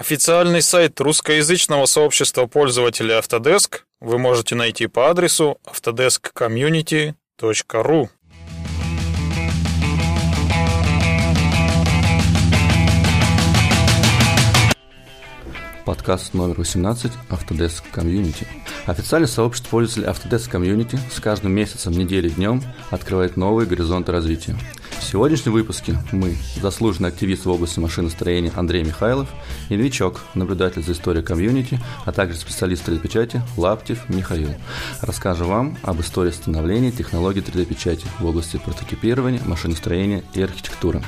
Официальный сайт русскоязычного сообщества пользователей Autodesk вы можете найти по адресу autodeskcommunity.ru. Подкаст номер 18 Autodesk Community. Официальное сообщество пользователей Autodesk Community с каждым месяцем, неделей, днем открывает новые горизонты развития. В сегодняшнем выпуске мы, заслуженный активист в области машиностроения Андрей Михайлов и новичок, наблюдатель за историей комьюнити, а также специалист 3D-печати Лаптев Михаил. Расскажем вам об истории становления технологий 3D-печати в области прототипирования, машиностроения и архитектуры.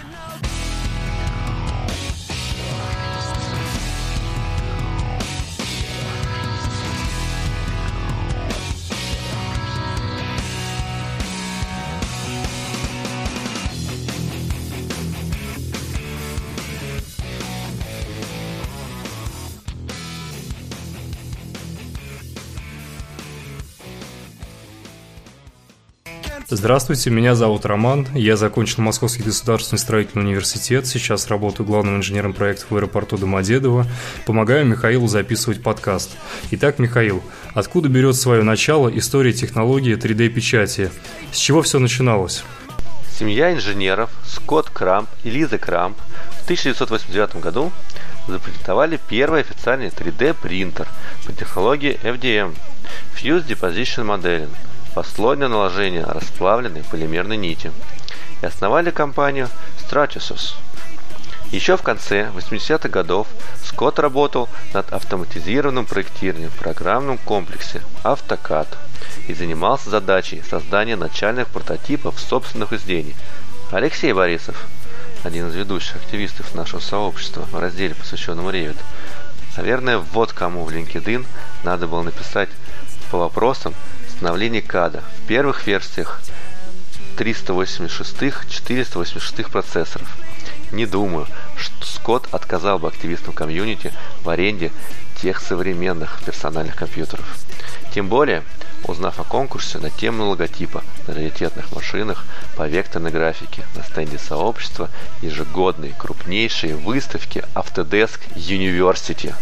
Здравствуйте, меня зовут Роман. Я закончил Московский государственный строительный университет. Сейчас работаю главным инженером проектов в аэропорту Домодедово. Помогаю Михаилу записывать подкаст. Итак, Михаил, откуда берет свое начало история технологии 3D-печати? С чего все начиналось? Семья инженеров Скотт Крамп и Лиза Крамп в 1989 году запатентовали первый официальный 3D принтер по технологии FDM – Fused Deposition Modeling – послойное наложение расплавленной полимерной нити и основали компанию Stratasys. Еще в конце 80-х годов Скотт работал над автоматизированным проектированием в программном комплексе AutoCAD и занимался задачей создания начальных прототипов собственных изделий. Алексей Борисов, один из ведущих активистов нашего сообщества в разделе, посвященном Revit, наверное, вот кому в LinkedIn надо было написать по вопросам, обновлений КАДа в первых версиях 386-486 процессоров. Не думаю, что Скотт отказал бы активистам комьюнити в аренде тех современных персональных компьютеров. Тем более, узнав о конкурсе на тему логотипа на раритетных машинах по векторной графике на стенде сообщества ежегодной крупнейшей выставки Autodesk University.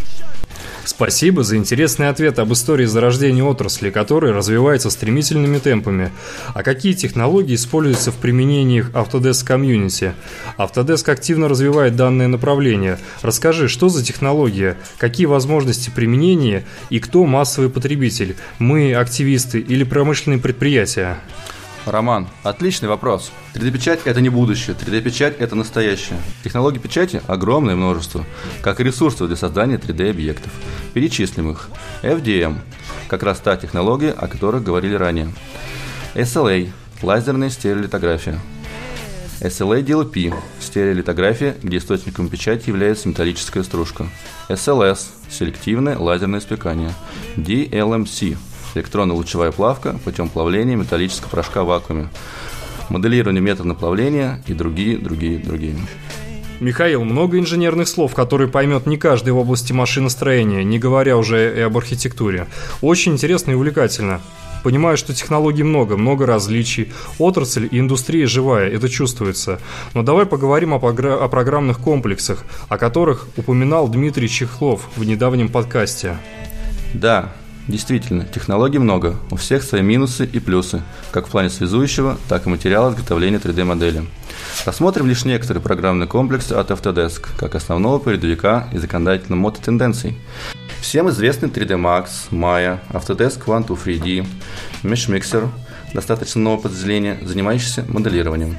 Спасибо за интересный ответ об истории зарождения отрасли, которая развивается стремительными темпами. А какие технологии используются в применении Autodesk Community? Autodesk активно развивает данное направление. Расскажи, что за технология, какие возможности применения и кто массовый потребитель? Мы активисты или промышленные предприятия? Роман, отличный вопрос. 3D-печать – это не будущее, 3D-печать – это настоящее. Технологий печати огромное множество, как и ресурсов для создания 3D-объектов. Перечислим их. FDM – как раз та технология, о которой говорили ранее. SLA – лазерная стереолитография. SLA DLP – стереолитография, где источником печати является металлическая стружка. SLS – селективное лазерное спекание. DLMC – электронно-лучевая плавка путем плавления металлического порошка в вакууме, моделирование методом плавления и другие, другие, другие. Михаил, много инженерных слов, которые поймет не каждый в области машиностроения, не говоря уже и об архитектуре. Очень интересно и увлекательно. Понимаю, что технологий много, много различий. Отрасль и индустрия живая, это чувствуется. Но давай поговорим о, о программных комплексах, о которых упоминал Дмитрий Чехлов в недавнем подкасте. Да, Действительно, технологий много, у всех свои минусы и плюсы, как в плане связующего, так и материала изготовления 3D-модели. Рассмотрим лишь некоторые программные комплексы от Autodesk, как основного передовика и законодательного мода тенденций. Всем известны 3D Max, Maya, Autodesk Quantum 3D, MeshMixer, достаточно новое подразделение, занимающееся моделированием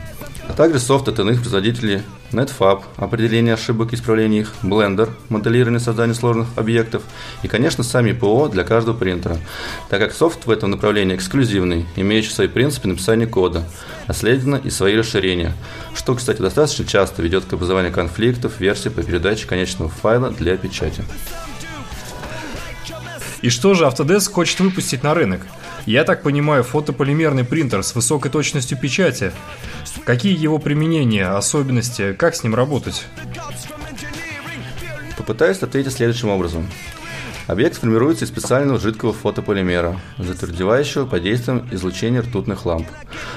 а также софт от иных производителей NetFab, определение ошибок и исправление их, Blender, моделирование создания сложных объектов и, конечно, сами ПО для каждого принтера, так как софт в этом направлении эксклюзивный, имеющий свои принципы написания кода, а следовательно и свои расширения, что, кстати, достаточно часто ведет к образованию конфликтов версий по передаче конечного файла для печати. И что же Autodesk хочет выпустить на рынок? Я так понимаю, фотополимерный принтер с высокой точностью печати. Какие его применения, особенности, как с ним работать? Попытаюсь ответить следующим образом. Объект формируется из специального жидкого фотополимера, затвердевающего под действием излучения ртутных ламп.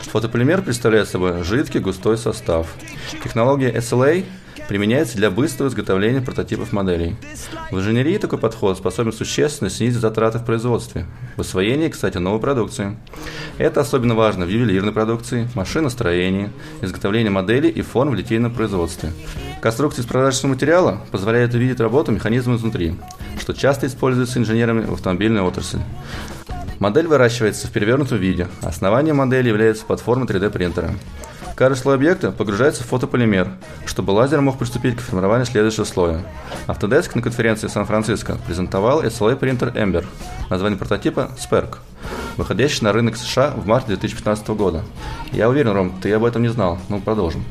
Фотополимер представляет собой жидкий густой состав. Технология SLA применяется для быстрого изготовления прототипов моделей. В инженерии такой подход способен существенно снизить затраты в производстве, в освоении, кстати, новой продукции. Это особенно важно в ювелирной продукции, машиностроении, изготовлении моделей и форм в литейном производстве. Конструкция из прозрачного материала позволяет увидеть работу механизма изнутри, что часто используется инженерами в автомобильной отрасли. Модель выращивается в перевернутом виде. Основанием модели является платформа 3D принтера. Каждый слой объекта погружается в фотополимер, чтобы лазер мог приступить к формированию следующего слоя. Autodesk на конференции Сан-Франциско презентовал SLA принтер Ember, название прототипа Spark, выходящий на рынок США в марте 2015 года. Я уверен, Ром, ты об этом не знал, но продолжим.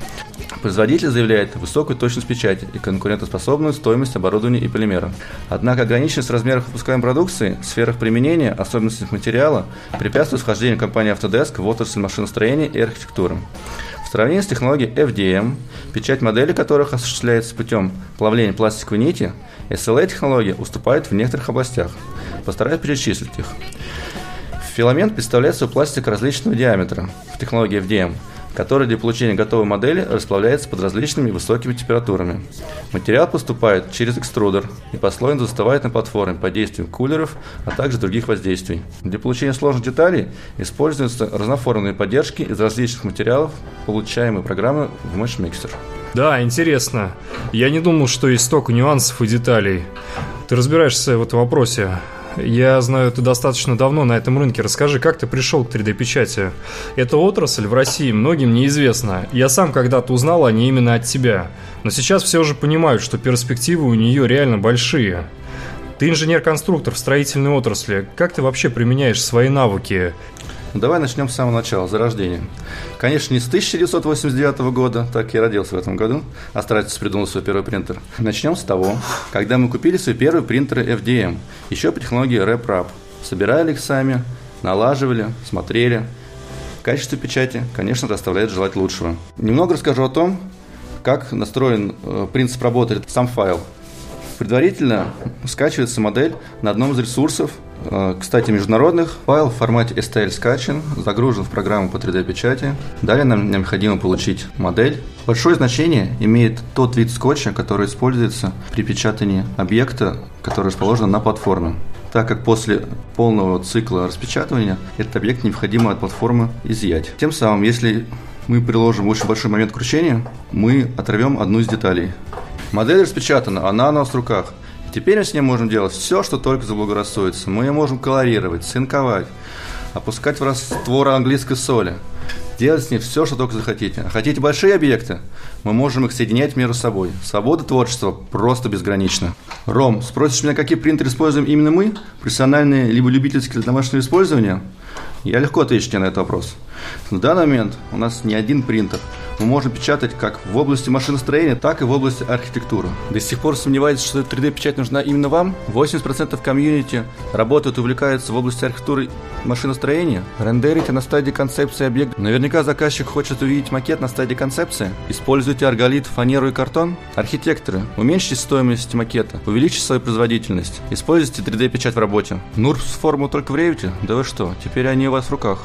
Производитель заявляет высокую точность печати и конкурентоспособную стоимость оборудования и полимера. Однако ограниченность размеров выпускаемой продукции, сферах применения, особенностях материала препятствует вхождению компании Autodesk в отрасль машиностроения и архитектуры. В сравнении с технологией FDM, печать модели которых осуществляется путем плавления пластиковой нити, SLA-технология уступает в некоторых областях. Постараюсь перечислить их. Филамент представляет собой пластик различного диаметра в технологии FDM – который для получения готовой модели расплавляется под различными высокими температурами. Материал поступает через экструдер и послойно застывает на платформе под действием кулеров, а также других воздействий. Для получения сложных деталей используются разноформенные поддержки из различных материалов, получаемые программой в Mesh Mixer. Да, интересно. Я не думал, что есть столько нюансов и деталей. Ты разбираешься в этом вопросе. Я знаю, ты достаточно давно на этом рынке. Расскажи, как ты пришел к 3D-печати? Эта отрасль в России многим неизвестна. Я сам когда-то узнал о ней именно от тебя. Но сейчас все уже понимают, что перспективы у нее реально большие. Ты инженер-конструктор в строительной отрасли. Как ты вообще применяешь свои навыки? Давай начнем с самого начала, зарождения. Конечно, не с 1989 года, так я родился в этом году, а старательно придумал свой первый принтер. Начнем с того, когда мы купили свой первый принтер FDM, еще по технологии RepRap. Собирали их сами, налаживали, смотрели. Качество печати, конечно, доставляет желать лучшего. Немного расскажу о том, как настроен э, принцип работы, сам файл. Предварительно скачивается модель на одном из ресурсов кстати, международных. Файл в формате STL скачан, загружен в программу по 3D-печати. Далее нам необходимо получить модель. Большое значение имеет тот вид скотча, который используется при печатании объекта, который расположен на платформе так как после полного цикла распечатывания этот объект необходимо от платформы изъять. Тем самым, если мы приложим очень большой момент кручения, мы оторвем одну из деталей. Модель распечатана, она у нас в руках. Теперь мы с ним можем делать все, что только заблагорассудится. Мы можем колорировать, цинковать, опускать в раствор английской соли, делать с ней все, что только захотите. А хотите большие объекты? Мы можем их соединять между собой. Свобода творчества просто безгранична. Ром, спросишь меня, какие принтеры используем именно мы? Профессиональные либо любительские для домашнего использования? Я легко отвечу тебе на этот вопрос. На данный момент у нас не один принтер. Мы можем печатать как в области машиностроения, так и в области архитектуры. До сих пор сомневаетесь, что 3D-печать нужна именно вам? 80% комьюнити работают и увлекаются в области архитектуры машиностроения. Рендерите на стадии концепции объекта. Наверняка заказчик хочет увидеть макет на стадии концепции. Используйте арголит, фанеру и картон. Архитекторы, уменьшите стоимость макета, увеличьте свою производительность. Используйте 3D-печать в работе. Нурс форму только в Revit? Да вы что, теперь они у вас в руках.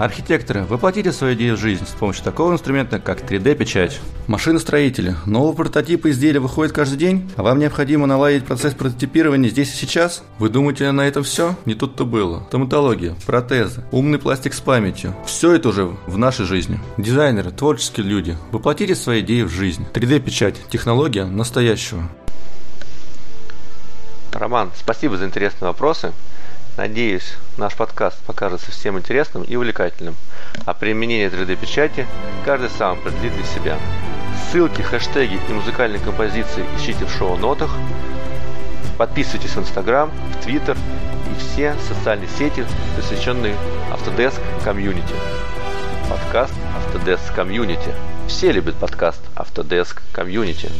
Архитекторы, воплотите свою идею в жизнь с помощью такого инструмента, как 3D-печать. Машиностроители. Новые прототипы изделия выходят каждый день, а вам необходимо наладить процесс прототипирования здесь и сейчас? Вы думаете, на этом все? Не тут-то было. Стоматология, протезы, умный пластик с памятью. Все это уже в нашей жизни. Дизайнеры, творческие люди. Воплотите свои идеи в жизнь. 3D-печать. Технология настоящего. Роман, спасибо за интересные вопросы. Надеюсь, наш подкаст покажется всем интересным и увлекательным, а применение 3D-печати каждый сам определит для себя. Ссылки, хэштеги и музыкальные композиции ищите в шоу-нотах. Подписывайтесь в Инстаграм, в Твиттер и все социальные сети, посвященные Autodesk Community. Подкаст Autodesk Community. Все любят подкаст Autodesk Community.